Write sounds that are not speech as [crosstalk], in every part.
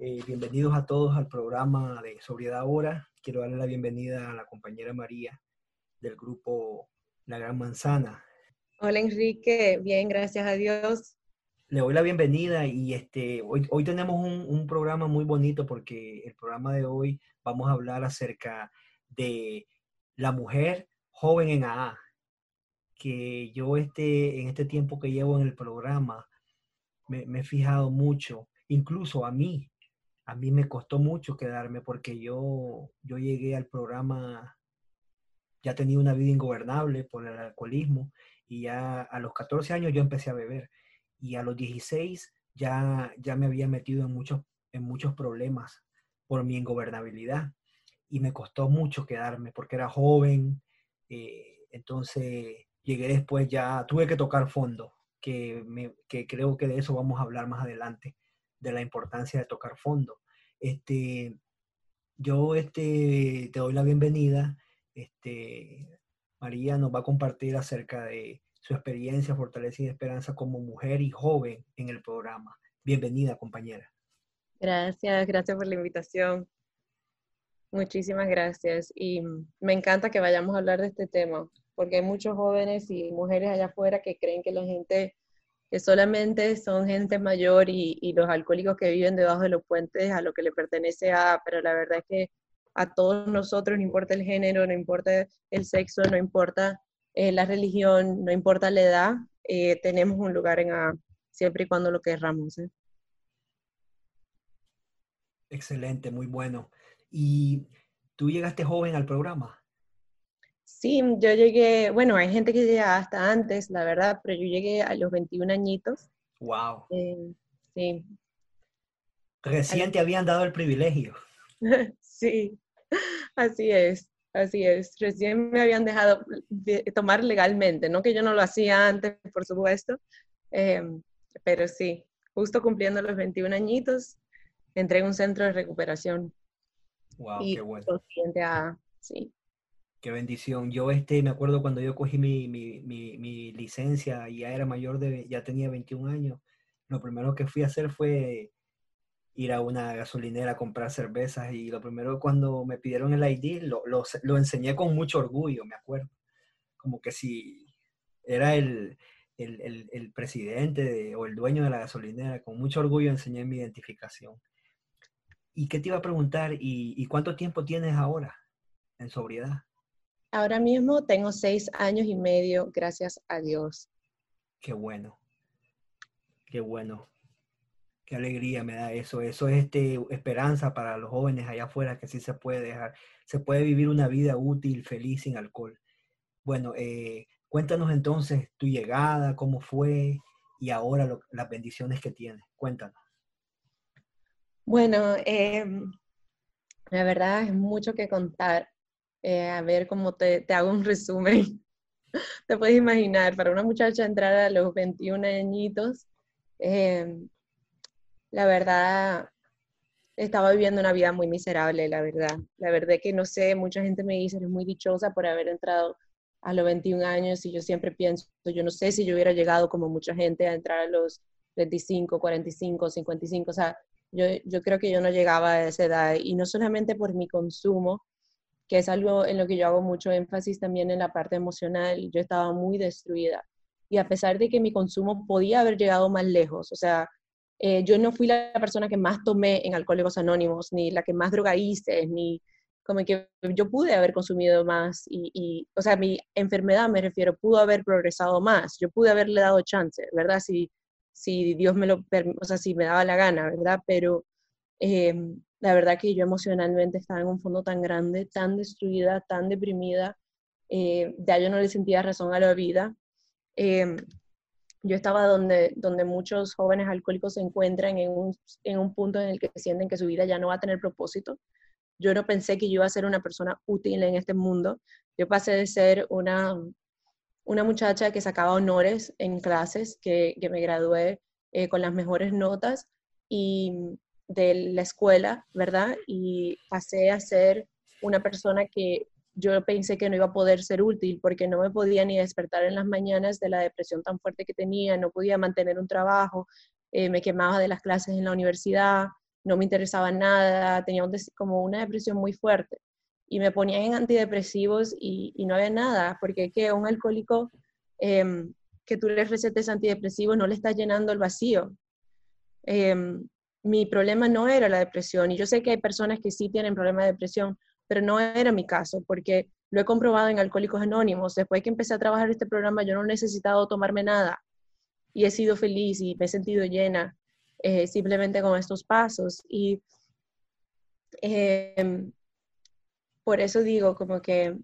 Eh, bienvenidos a todos al programa de Sobriedad Ahora. Quiero darle la bienvenida a la compañera María del grupo La Gran Manzana. Hola Enrique, bien, gracias a Dios. Le doy la bienvenida y este, hoy, hoy tenemos un, un programa muy bonito porque el programa de hoy vamos a hablar acerca de la mujer joven en AA, que yo este, en este tiempo que llevo en el programa me, he fijado mucho, incluso a mí, a mí me costó mucho quedarme porque yo, yo llegué al programa, ya tenía una vida ingobernable por el alcoholismo y ya a los 14 años yo empecé a beber y a los 16 ya, ya me había metido en muchos, en muchos problemas por mi ingobernabilidad y me costó mucho quedarme porque era joven. Eh, entonces llegué después ya, tuve que tocar fondo, que, me, que creo que de eso vamos a hablar más adelante, de la importancia de tocar fondo. Este, yo este, te doy la bienvenida. Este, María nos va a compartir acerca de su experiencia, fortaleza y esperanza como mujer y joven en el programa. Bienvenida, compañera. Gracias, gracias por la invitación. Muchísimas gracias. Y me encanta que vayamos a hablar de este tema, porque hay muchos jóvenes y mujeres allá afuera que creen que la gente, que solamente son gente mayor y, los alcohólicos que viven debajo de los puentes a lo que le pertenece a, pero la verdad es que a todos nosotros, no importa el género, no importa el sexo, no importa eh, la religión, no importa la edad, eh, tenemos un lugar en A, siempre y cuando lo querramos. ¿eh? Excelente, muy bueno. ¿Y tú llegaste joven al programa? Sí, yo llegué, bueno, hay gente que llega hasta antes, la verdad, pero yo llegué a los 21 añitos. Wow. Eh, sí. Recién te habían dado el privilegio. [laughs] sí, así es, así es. Recién me habían dejado tomar legalmente, no que yo no lo hacía antes, por supuesto, eh, pero sí, justo cumpliendo los 21 añitos, entré en un centro de recuperación. Wow, qué bueno. sí. Qué bendición. Yo este, me acuerdo cuando yo cogí mi, mi, mi, licencia y ya era mayor de, ya tenía 21 años, lo primero que fui a hacer fue ir a una gasolinera a comprar cervezas y lo primero cuando me pidieron el ID lo, lo, lo enseñé con mucho orgullo, me acuerdo. Como que si era el, el, el, el presidente o el dueño de la gasolinera, con mucho orgullo enseñé mi identificación. ¿Y qué te iba a preguntar? ¿Y, cuánto tiempo tienes ahora en sobriedad? Ahora mismo tengo seis años y medio, gracias a Dios. Qué bueno. Qué bueno. Qué alegría me da eso. Eso es este, esperanza para los jóvenes allá afuera que sí se puede dejar, se puede vivir una vida útil, feliz, sin alcohol. Bueno, eh, cuéntanos entonces tu llegada, cómo fue y ahora las bendiciones que tienes. Cuéntanos. Bueno, em, la verdad es mucho que contar. Eh, a ver cómo te, hago un resumen. [laughs] te puedes imaginar, para una muchacha entrar a los 21 añitos, em, la verdad estaba viviendo una vida muy miserable, la verdad. La verdad que no sé, mucha gente me dice, eres muy dichosa por haber entrado a los 21 años y yo siempre pienso, yo no sé si yo hubiera llegado como mucha gente a entrar a los 25, 45, 55, o sea, yo, yo creo que yo no llegaba a esa edad y no solamente por mi consumo, que es algo en lo que yo hago mucho énfasis también en la parte emocional, yo estaba muy destruida. Y a pesar de que mi consumo podía haber llegado más lejos, o sea, eh, yo no fui la persona que más tomé en Alcohólicos Anónimos, ni la que más droga hice, ni como que yo pude haber consumido más y, y, o sea, mi enfermedad me refiero, pudo haber progresado más, yo pude haberle dado chance, ¿verdad? Si, si Dios me lo, o sea, si me daba la gana, ¿verdad? Pero eh, la verdad que yo emocionalmente estaba en un fondo tan grande, tan destruida, tan deprimida, eh, ya yo no le sentía razón a la vida. Eh, yo estaba donde, donde muchos jóvenes alcohólicos se encuentran en un, en un punto en el que sienten que su vida ya no va a tener propósito. Yo no pensé que yo iba a ser una persona útil en este mundo. Yo pasé de ser una, una muchacha que sacaba honores en clases, que, que me gradué eh, con las mejores notas y de la escuela, ¿verdad? Y pasé a ser una persona que yo pensé que no iba a poder ser útil porque no me podía ni despertar en las mañanas de la depresión tan fuerte que tenía, no podía mantener un trabajo, eh, me quemaba de las clases en la universidad, no me interesaba nada, tenía como una depresión muy fuerte y me ponían en antidepresivos y, no había nada, porque que un alcohólico em, que tú le recetes antidepresivos no le está llenando el vacío. Em, mi problema no era la depresión y yo sé que hay personas que sí tienen problemas de depresión, pero no era mi caso, porque lo he comprobado en Alcohólicos Anónimos. Después que empecé a trabajar este programa, yo no he necesitado tomarme nada y he sido feliz y me he sentido llena eh, simplemente con estos pasos. Y em, por eso digo, como que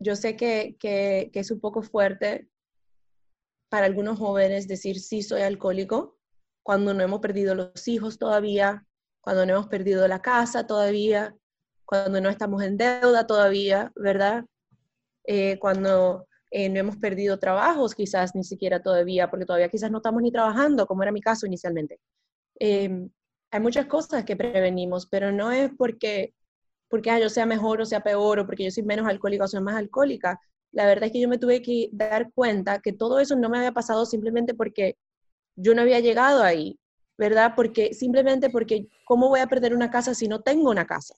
yo sé que, que, que es un poco fuerte para algunos jóvenes decir sí soy alcohólico cuando no hemos perdido los hijos todavía, cuando no hemos perdido la casa todavía, cuando no estamos en deuda todavía, ¿verdad? Eh, cuando eh, no hemos perdido trabajos quizás ni siquiera todavía, porque todavía quizás no estamos ni trabajando, como era mi caso inicialmente. Em, hay muchas cosas que prevenimos, pero no es porque, porque ah, yo sea mejor o sea peor, o porque yo soy menos alcohólica o soy más alcohólica. La verdad es que yo me tuve que dar cuenta que todo eso no me había pasado simplemente porque yo no había llegado ahí, ¿verdad? Porque simplemente porque, ¿cómo voy a perder una casa si no tengo una casa?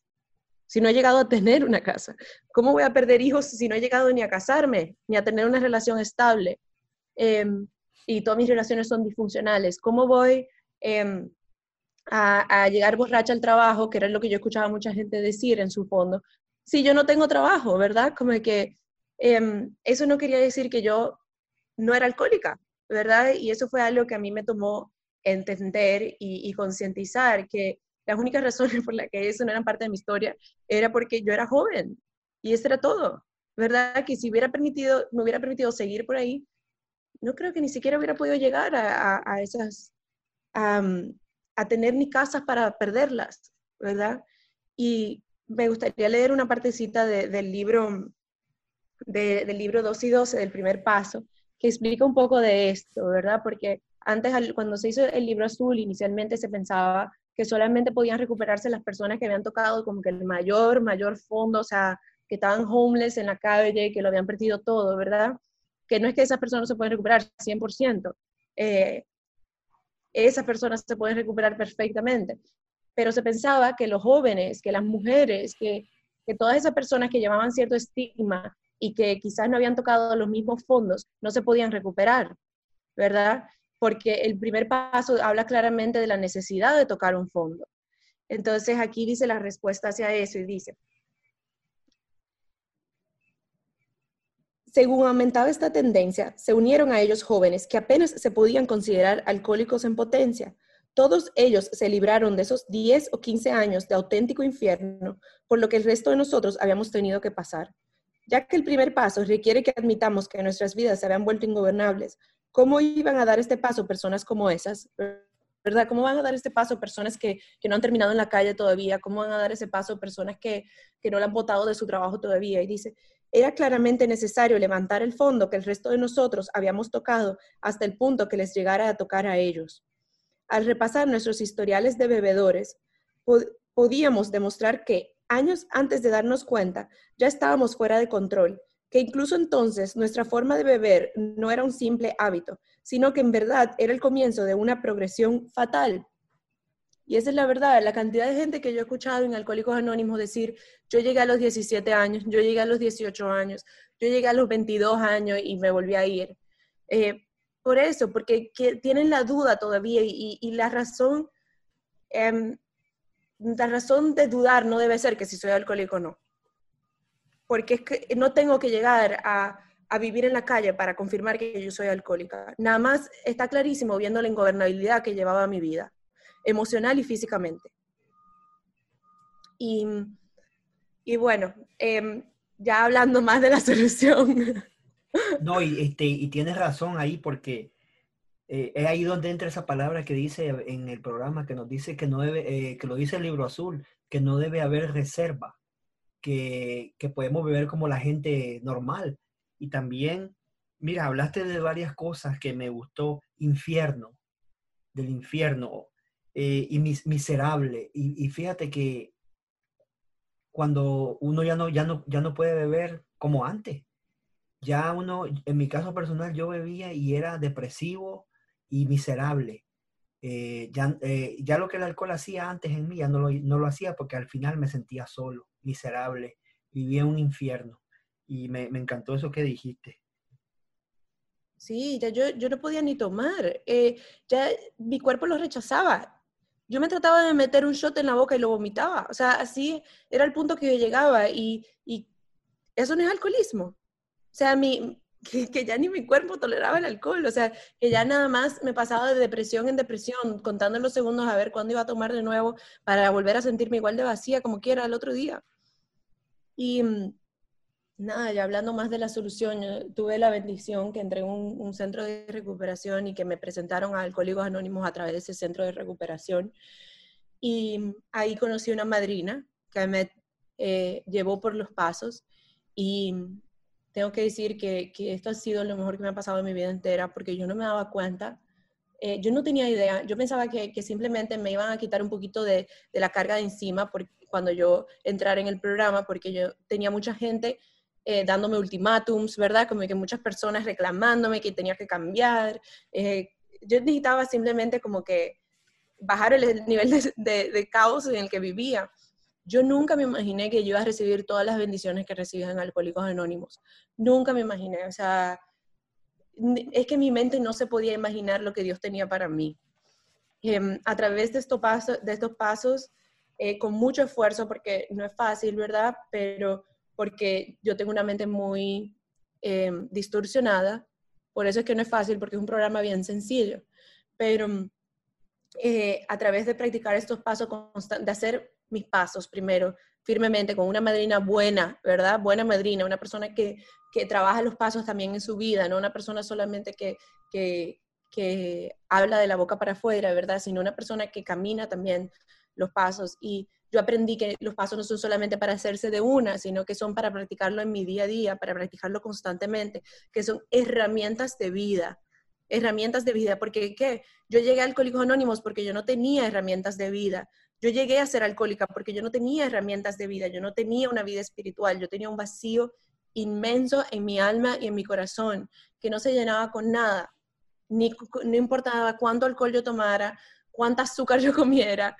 si no he llegado a tener una casa? ¿Cómo voy a perder hijos si no he llegado ni a casarme, ni a tener una relación estable? Em, y todas mis relaciones son disfuncionales. ¿Cómo voy em, a, llegar borracha al trabajo, que era lo que yo escuchaba a mucha gente decir en su fondo, si yo no tengo trabajo, ¿verdad? Como que em, eso no quería decir que yo no era alcohólica, ¿verdad? Y eso fue algo que a mí me tomó entender y, concientizar que las únicas [laughs] razones por las que eso no era parte de mi historia era porque yo era joven y eso era todo, ¿verdad? Que si hubiera permitido, me hubiera permitido seguir por ahí, no creo que ni siquiera hubiera podido llegar a, a, esas, a, tener ni casas para perderlas, ¿verdad? Y me gustaría leer una partecita del libro, del libro 2 y 12, del primer paso, que explica un poco de esto, ¿verdad? Porque antes, cuando se hizo el libro azul, inicialmente se pensaba que solamente podían recuperarse las personas que habían tocado como que el mayor, mayor fondo, o sea, que estaban homeless en la calle, que lo habían perdido todo, ¿verdad? Que no es que esas personas se pueden recuperar 100%, eh, esas personas se pueden recuperar perfectamente, pero se pensaba que los jóvenes, que las mujeres, que, que todas esas personas que llevaban cierto estigma y que quizás no habían tocado los mismos fondos, no se podían recuperar, ¿verdad? porque el primer paso habla claramente de la necesidad de tocar un fondo. Entonces aquí dice la respuesta hacia eso y dice, según aumentaba esta tendencia, se unieron a ellos jóvenes que apenas se podían considerar alcohólicos en potencia. Todos ellos se libraron de esos 10 o 15 años de auténtico infierno, por lo que el resto de nosotros habíamos tenido que pasar. Ya que el primer paso requiere que admitamos que nuestras vidas se habían vuelto ingobernables, ¿Cómo iban a dar este paso personas como esas? ¿Verdad? ¿Cómo van a dar este paso personas que, no han terminado en la calle todavía? ¿Cómo van a dar ese paso personas que, que no le han votado de su trabajo todavía? Y dice, era claramente necesario levantar el fondo que el resto de nosotros habíamos tocado hasta el punto que les llegara a tocar a ellos. Al repasar nuestros historiales de bebedores, podíamos demostrar que años antes de darnos cuenta, ya estábamos fuera de control que incluso entonces nuestra forma de beber no era un simple hábito, sino que en verdad era el comienzo de una progresión fatal. Y esa es la verdad, la cantidad de gente que yo he escuchado en Alcohólicos Anónimos decir, yo llegué a los 17 años, yo llegué a los 18 años, yo llegué a los 22 años y me volví a ir. Eh, por eso, porque tienen la duda todavía y, la razón, em, la razón de dudar no debe ser que si soy alcohólico o no porque es que no tengo que llegar a, vivir en la calle para confirmar que yo soy alcohólica. Nada más está clarísimo viendo la ingobernabilidad que llevaba mi vida, emocional y físicamente. Y, bueno, em, ya hablando más de la [laughs] solución. No, y, este, y tienes razón ahí porque eh, es ahí donde entra esa palabra que dice en el programa, que nos dice que no debe, eh, que lo dice el libro azul, que no debe haber reserva, que, que podemos beber como la gente normal. Y también, mira, hablaste de varias cosas que me gustó, infierno, del infierno, eh, y miserable. Y, y, fíjate que cuando uno ya no, ya, no, ya no puede beber como antes, ya uno, en mi caso personal, yo bebía y era depresivo y miserable. Eh, ya, eh, ya lo que el alcohol hacía antes en mí, ya no lo, no lo hacía porque al final me sentía solo, miserable, vivía un infierno. Y me, me encantó eso que dijiste. Sí, ya yo, yo no podía ni tomar. Eh, ya mi cuerpo lo rechazaba. Yo me trataba de meter un shot en la boca y lo vomitaba. O sea, así era el punto que yo llegaba. Y, y eso no es alcoholismo. O sea, mi, que, que, ya ni mi cuerpo toleraba el alcohol, o sea, que ya nada más me pasaba de depresión en depresión, contando los segundos a ver cuándo iba a tomar de nuevo para volver a sentirme igual de vacía como quiera el otro día. Y mm, nada, ya hablando más de la solución, tuve la bendición que entré en un, un, centro de recuperación y que me presentaron a Alcohólicos Anónimos a través de ese centro de recuperación. Y mm, ahí conocí una madrina que me eh, llevó por los pasos y mm, tengo que decir que, que, esto ha sido lo mejor que me ha pasado en mi vida entera porque yo no me daba cuenta, eh, yo no tenía idea, yo pensaba que, que, simplemente me iban a quitar un poquito de, de la carga de encima cuando yo entrara en el programa porque yo tenía mucha gente eh, dándome ultimátums, ¿verdad? Como que muchas personas reclamándome que tenía que cambiar. Eh, yo necesitaba simplemente como que bajar el, nivel de, de, de caos en el que vivía. Yo nunca me imaginé que yo iba a recibir todas las bendiciones que recibían Alcohólicos Anónimos. Nunca me imaginé. O sea, es que mi mente no se podía imaginar lo que Dios tenía para mí. Eh, a través de estos pasos, de estos pasos eh, con mucho esfuerzo, porque no es fácil, ¿verdad? Pero porque yo tengo una mente muy eh, distorsionada, por eso es que no es fácil, porque es un programa bien sencillo. Pero eh, a través de practicar estos pasos, de hacer mis pasos primero firmemente con una madrina buena, ¿verdad? Buena madrina, una persona que, que trabaja los pasos también en su vida, no una persona solamente que, que, que habla de la boca para afuera, ¿verdad? Sino una persona que camina también los pasos. Y yo aprendí que los pasos no son solamente para hacerse de una, sino que son para practicarlo en mi día a día, para practicarlo constantemente, que son herramientas de vida herramientas de vida, porque ¿qué? Yo llegué a Alcohólicos Anónimos porque yo no tenía herramientas de vida. Yo llegué a ser alcohólica porque yo no tenía herramientas de vida, yo no tenía una vida espiritual, yo tenía un vacío inmenso en mi alma y en mi corazón, que no se llenaba con nada, ni no importaba cuánto alcohol yo tomara, cuánta azúcar yo comiera,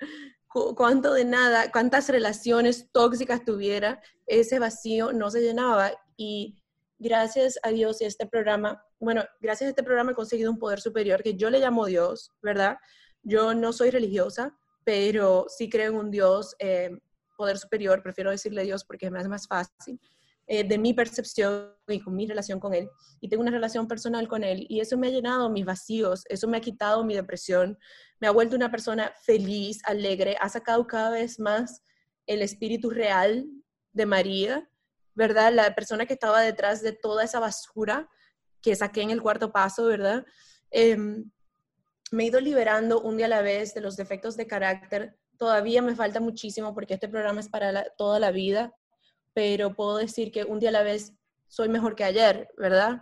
cuánto de nada, cuántas relaciones tóxicas tuviera, ese vacío no se llenaba. Y gracias a Dios y a este programa, bueno, gracias a este programa he conseguido un poder superior que yo le llamo Dios, ¿verdad? Yo no soy religiosa, pero sí creo en un Dios, eh, poder superior, prefiero decirle Dios porque me hace más fácil, eh, de mi percepción y con mi relación con Él. Y tengo una relación personal con Él y eso me ha llenado mis vacíos, eso me ha quitado mi depresión, me ha vuelto una persona feliz, alegre, ha sacado cada vez más el espíritu real de María, ¿verdad? La persona que estaba detrás de toda esa basura que saqué en el cuarto paso, ¿verdad? Eh, me he ido liberando un día a la vez de los defectos de carácter. Todavía me falta muchísimo porque este programa es para toda la vida, pero puedo decir que un día a la vez soy mejor que ayer, ¿verdad?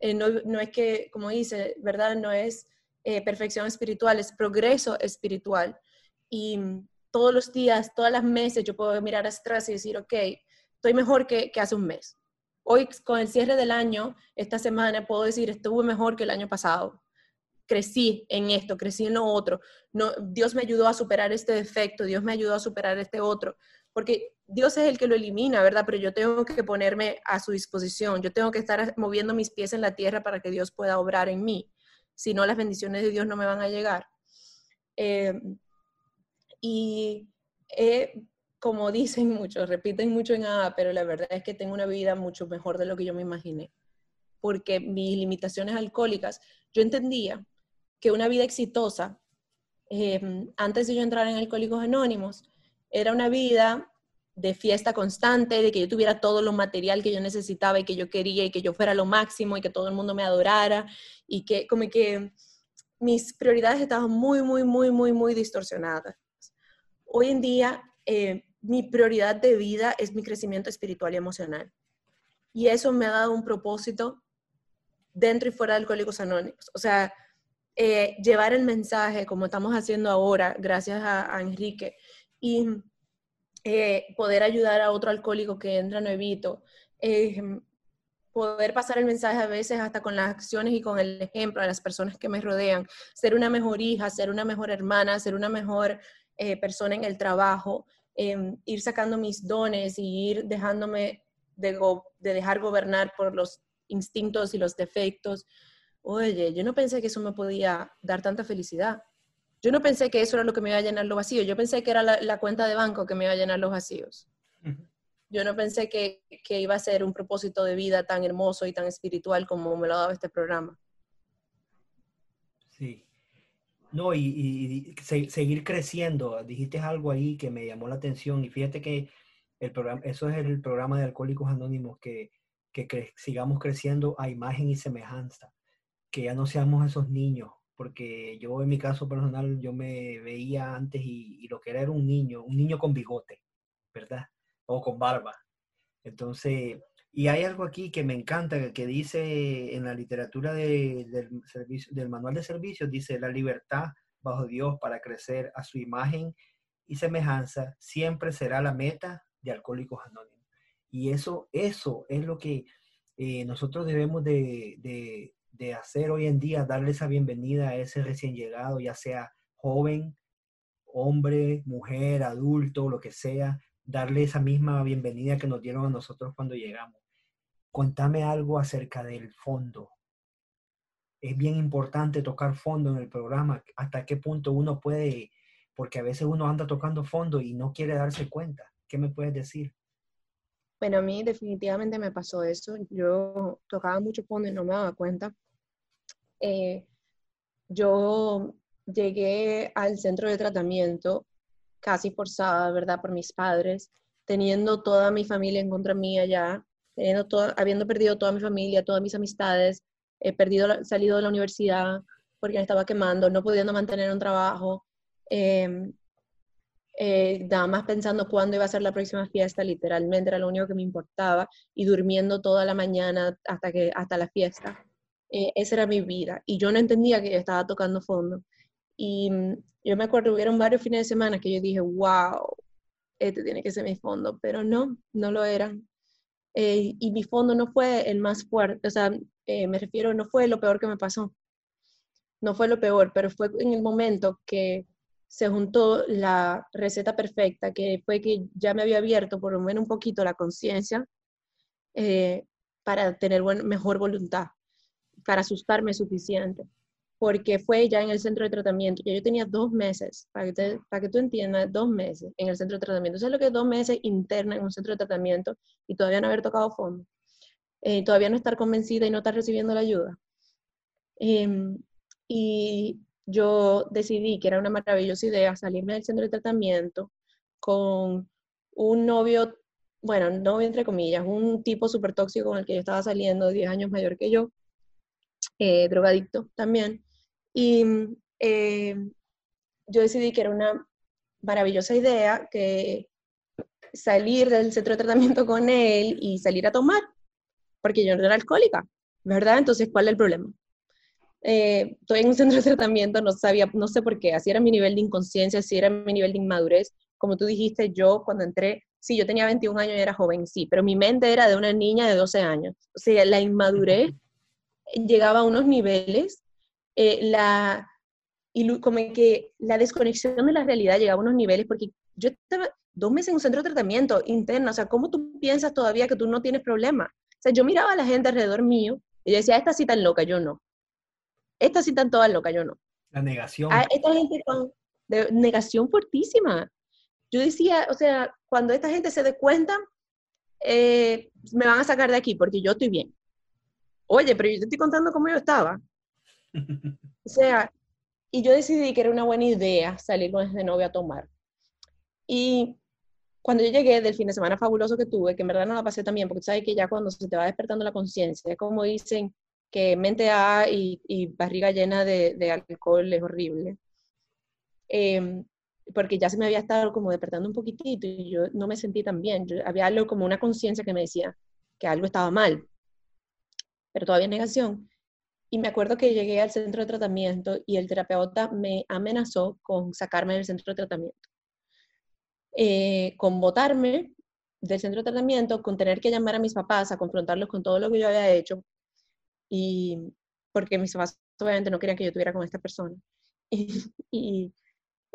Eh, no, no, es que, como dice, ¿verdad? No es eh, perfección espiritual, es progreso espiritual. Y todos los días, todas las meses, yo puedo mirar atrás y decir, ok, estoy mejor que, que hace un mes. Hoy, con el cierre del año, esta semana, puedo decir, estuve mejor que el año pasado crecí en esto, crecí en lo otro. No, Dios me ayudó a superar este defecto, Dios me ayudó a superar este otro, porque Dios es el que lo elimina, ¿verdad? Pero yo tengo que ponerme a su disposición, yo tengo que estar moviendo mis pies en la tierra para que Dios pueda obrar en mí, si no las bendiciones de Dios no me van a llegar. Eh, y como dicen muchos, repiten mucho en A, pero la verdad es que tengo una vida mucho mejor de lo que yo me imaginé, porque mis limitaciones alcohólicas, yo entendía que una vida exitosa, eh, antes de yo entrar en Alcohólicos Anónimos, era una vida de fiesta constante, de que yo tuviera todo lo material que yo necesitaba y que yo quería y que yo fuera lo máximo y que todo el mundo me adorara y que como que mis prioridades estaban muy, muy, muy, muy, muy distorsionadas. Hoy en día, eh, mi prioridad de vida es mi crecimiento espiritual y emocional. Y eso me ha dado un propósito dentro y fuera de Alcohólicos Anónimos. O sea, eh, llevar el mensaje como estamos haciendo ahora, gracias a, Enrique, y eh, poder ayudar a otro alcohólico que entra nuevito, eh, poder pasar el mensaje a veces hasta con las acciones y con el ejemplo a las personas que me rodean, ser una mejor hija, ser una mejor hermana, ser una mejor persona en el trabajo, em, ir sacando mis dones y ir dejándome de, de dejar gobernar por los instintos y los defectos. Oye, yo no pensé que eso me podía dar tanta felicidad. Yo no pensé que eso era lo que me iba a llenar los vacíos. Yo pensé que era la, cuenta de banco que me iba a llenar los vacíos. Yo no pensé que, iba a ser un propósito de vida tan hermoso y tan espiritual como me lo ha dado este programa. Sí. No, y, seguir creciendo. Dijiste algo ahí que me llamó la atención y fíjate que el programa, eso es el programa de Alcohólicos Anónimos que que sigamos creciendo a imagen y semejanza, que ya no seamos esos niños, porque yo en mi caso personal, yo me veía antes y, lo que era era un niño, un niño con bigote, ¿verdad? O con barba. Entonces, y hay algo aquí que me encanta, que dice en la literatura del, servicio, del manual de servicios, dice la libertad bajo Dios para crecer a su imagen y semejanza siempre será la meta de Alcohólicos Anónimos. Y eso, eso es lo que eh, nosotros debemos de, hacer hoy en día, darle esa bienvenida a ese recién llegado, ya sea joven, hombre, mujer, adulto, lo que sea, darle esa misma bienvenida que nos dieron a nosotros cuando llegamos. Cuéntame algo acerca del fondo. Es bien importante tocar fondo en el programa, hasta qué punto uno puede, porque a veces uno anda tocando fondo y no quiere darse cuenta. ¿Qué me puedes decir? Bueno, a mí definitivamente me pasó eso. Yo tocaba mucho fondo y no me daba cuenta. Eh, yo llegué al centro de tratamiento casi forzada, ¿verdad? Por mis padres, teniendo toda mi familia en contra mía ya, teniendo habiendo perdido toda mi familia, todas mis amistades, he perdido, salido de la universidad porque me estaba quemando, no pudiendo mantener un trabajo. Em, eh, nada más pensando cuándo iba a ser la próxima fiesta, literalmente era lo único que me importaba, y durmiendo toda la mañana hasta, que, hasta la fiesta. Eh, esa era mi vida, y yo no entendía que yo estaba tocando fondo. Y mm, yo me acuerdo, hubieron varios fines de semana que yo dije, wow, este tiene que ser mi fondo, pero no, no lo eran. Eh, y mi fondo no fue el más fuerte, o sea, me refiero, no fue lo peor que me pasó. No fue lo peor, pero fue en el momento que se juntó la receta perfecta, que fue que ya me había abierto por lo menos un poquito la conciencia eh, para tener mejor voluntad, para asustarme suficiente, porque fue ya en el centro de tratamiento, ya yo tenía dos meses, para que, para que tú entiendas, dos meses en el centro de tratamiento. ¿Sabes lo que es dos meses interna en un centro de tratamiento y todavía no haber tocado fondo? Eh, todavía no estar convencida y no estar recibiendo la ayuda. Em, y yo decidí que era una maravillosa idea salirme del centro de tratamiento con un novio, bueno, novio entre comillas, un tipo súper tóxico con el que yo estaba saliendo, 10 años mayor que yo, eh, drogadicto también. Y eh, yo decidí que era una maravillosa idea que salir del centro de tratamiento con él y salir a tomar, porque yo no era alcohólica, ¿verdad? Entonces, ¿cuál es el problema? eh, estoy en un centro de tratamiento, no sabía, no sé por qué, así era mi nivel de inconsciencia, así era mi nivel de inmadurez. Como tú dijiste, yo cuando entré, sí, yo tenía 21 años y era joven, sí, pero mi mente era de una niña de 12 años. O sea, la inmadurez llegaba a unos niveles, eh, la, como que la desconexión de la realidad llegaba a unos niveles, porque yo estaba dos meses en un centro de tratamiento interno, o sea, ¿cómo tú piensas todavía que tú no tienes problema? O sea, yo miraba a la gente alrededor mío y decía, esta sí tan loca, yo no. Estas sí están todas locas, yo no. La negación. Ah, esta gente con de negación fortísima. Yo decía, o sea, cuando esta gente se dé cuenta, eh, me van a sacar de aquí porque yo estoy bien. Oye, pero yo te estoy contando cómo yo estaba. o sea, y yo decidí que era una buena idea salir con ese novio a tomar. Y cuando yo llegué del fin de semana fabuloso que tuve, que en verdad no la pasé también, porque sabes que ya cuando se te va despertando la conciencia, es como dicen, que mente A y, barriga llena de, alcohol es horrible. Em, porque ya se me había estado como despertando un poquitito y yo no me sentí tan bien. había algo como una conciencia que me decía que algo estaba mal, pero todavía negación. Y me acuerdo que llegué al centro de tratamiento y el terapeuta me amenazó con sacarme del centro de tratamiento, eh, con botarme del centro de tratamiento, con tener que llamar a mis papás a confrontarlos con todo lo que yo había hecho, y porque mis papás obviamente no querían que yo estuviera con esta persona, [laughs] y,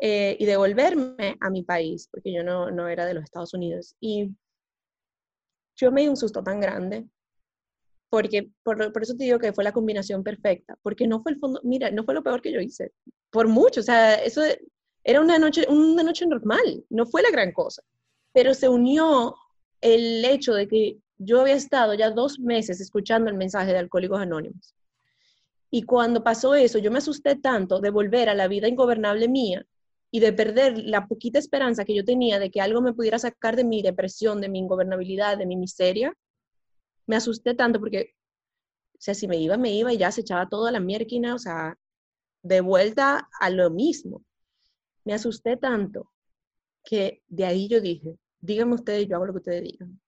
eh, y, devolverme a mi país, porque yo no, no era de los Estados Unidos. Y yo me di un susto tan grande porque por, eso te digo que fue la combinación perfecta, porque no fue el fondo, mira, no fue lo peor que yo hice, por mucho, o sea, eso era una noche, una noche normal, no fue la gran cosa, pero se unió el hecho de que yo había estado ya dos meses escuchando el mensaje de Alcohólicos Anónimos. Y cuando pasó eso, yo me asusté tanto de volver a la vida ingobernable mía y de perder la poquita esperanza que yo tenía de que algo me pudiera sacar de mi depresión, de mi ingobernabilidad, de mi miseria, me asusté tanto porque, o sea, si me iba, me iba y ya se echaba toda la mierquina, o sea, de vuelta a lo mismo. Me asusté tanto que de ahí yo dije, díganme ustedes, yo hago lo que ustedes digan.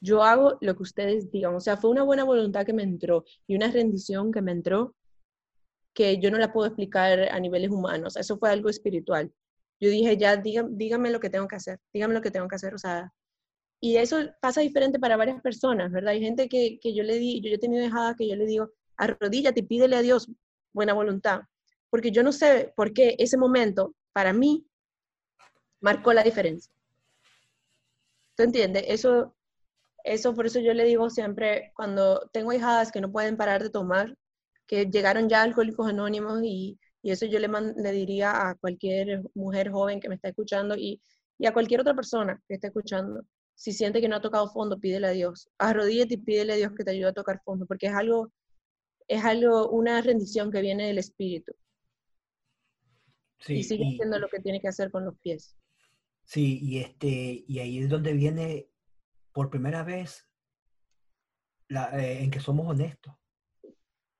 Yo hago lo que ustedes digan. O sea, fue una buena voluntad que me entró y una rendición que me entró que yo no la puedo explicar a niveles humanos. Eso fue algo espiritual. Yo dije, ya, díganme lo que tengo que hacer, díganme lo que tengo que hacer. O sea, y eso pasa diferente para varias personas, ¿verdad? Hay gente que, yo le di, yo, he tenido dejada que yo le digo, arrodíllate y pídele a Dios buena voluntad, porque yo no sé por qué ese momento, para mí, marcó la diferencia. ¿Tú entiendes? Eso, eso, por eso yo le digo siempre, cuando tengo hijadas que no pueden parar de tomar, que llegaron ya alcohólicos anónimos y, y eso yo le, le diría a cualquier mujer joven que me está escuchando y, y a cualquier otra persona que esté escuchando, si siente que no ha tocado fondo, pídele a Dios. Arrodíllate y pídele a Dios que te ayude a tocar fondo, porque es algo, es algo, una rendición que viene del espíritu. y sigue haciendo lo que tiene que hacer con los pies. Sí, y este, y ahí es donde viene por primera vez eh, en que somos honestos.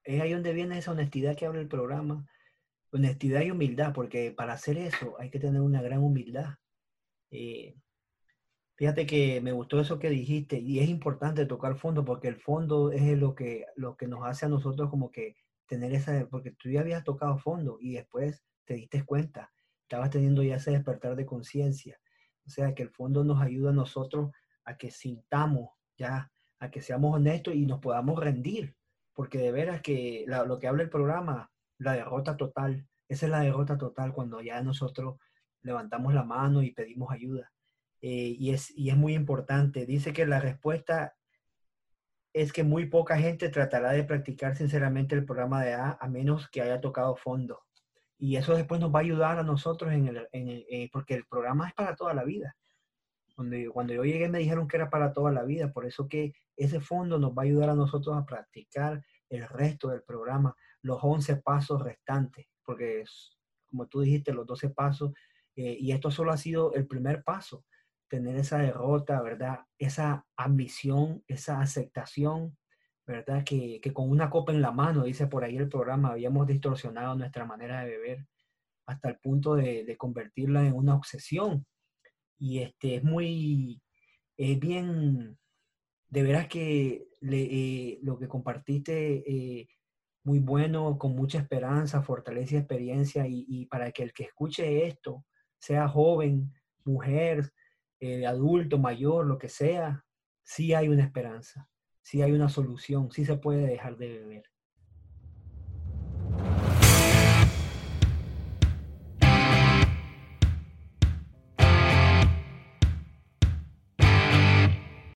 Es ahí donde viene esa honestidad que habla el programa. Honestidad y humildad, porque para hacer eso hay que tener una gran humildad. Eh, Fíjate que me gustó eso que dijiste y es importante tocar fondo porque el fondo es lo que, lo que nos hace a nosotros como que tener esa, porque tú ya habías tocado fondo y después te diste cuenta, estabas teniendo ya ese despertar de conciencia. O sea, que el fondo nos ayuda a nosotros a que sintamos ya, a que seamos honestos y nos podamos rendir, porque de veras que lo que habla el programa, la derrota total, esa es la derrota total cuando ya nosotros levantamos la mano y pedimos ayuda. Eh, y, es, y es muy importante. Dice que la respuesta es que muy poca gente tratará de practicar sinceramente el programa de A a menos que haya tocado fondo. Y eso después nos va a ayudar a nosotros en el, en eh, porque el programa es para toda la vida. Cuando, cuando yo llegué me dijeron que era para toda la vida, por eso que ese fondo nos va a ayudar a nosotros a practicar el resto del programa, los 11 pasos restantes, porque como tú dijiste, los 12 pasos, eh, y esto solo ha sido el primer paso tener esa derrota, ¿verdad? Esa ambición, esa aceptación, ¿verdad? Que, con una copa en la mano, dice por ahí el programa, habíamos distorsionado nuestra manera de beber hasta el punto de, convertirla en una obsesión. Y este es muy, es bien, de veras que eh, lo que compartiste, eh, muy bueno, con mucha esperanza, fortaleza y experiencia, y, y para que el que escuche esto, sea joven, mujer, eh, adulto, mayor, lo que sea, sí hay una esperanza, sí hay una solución, sí se puede dejar de beber.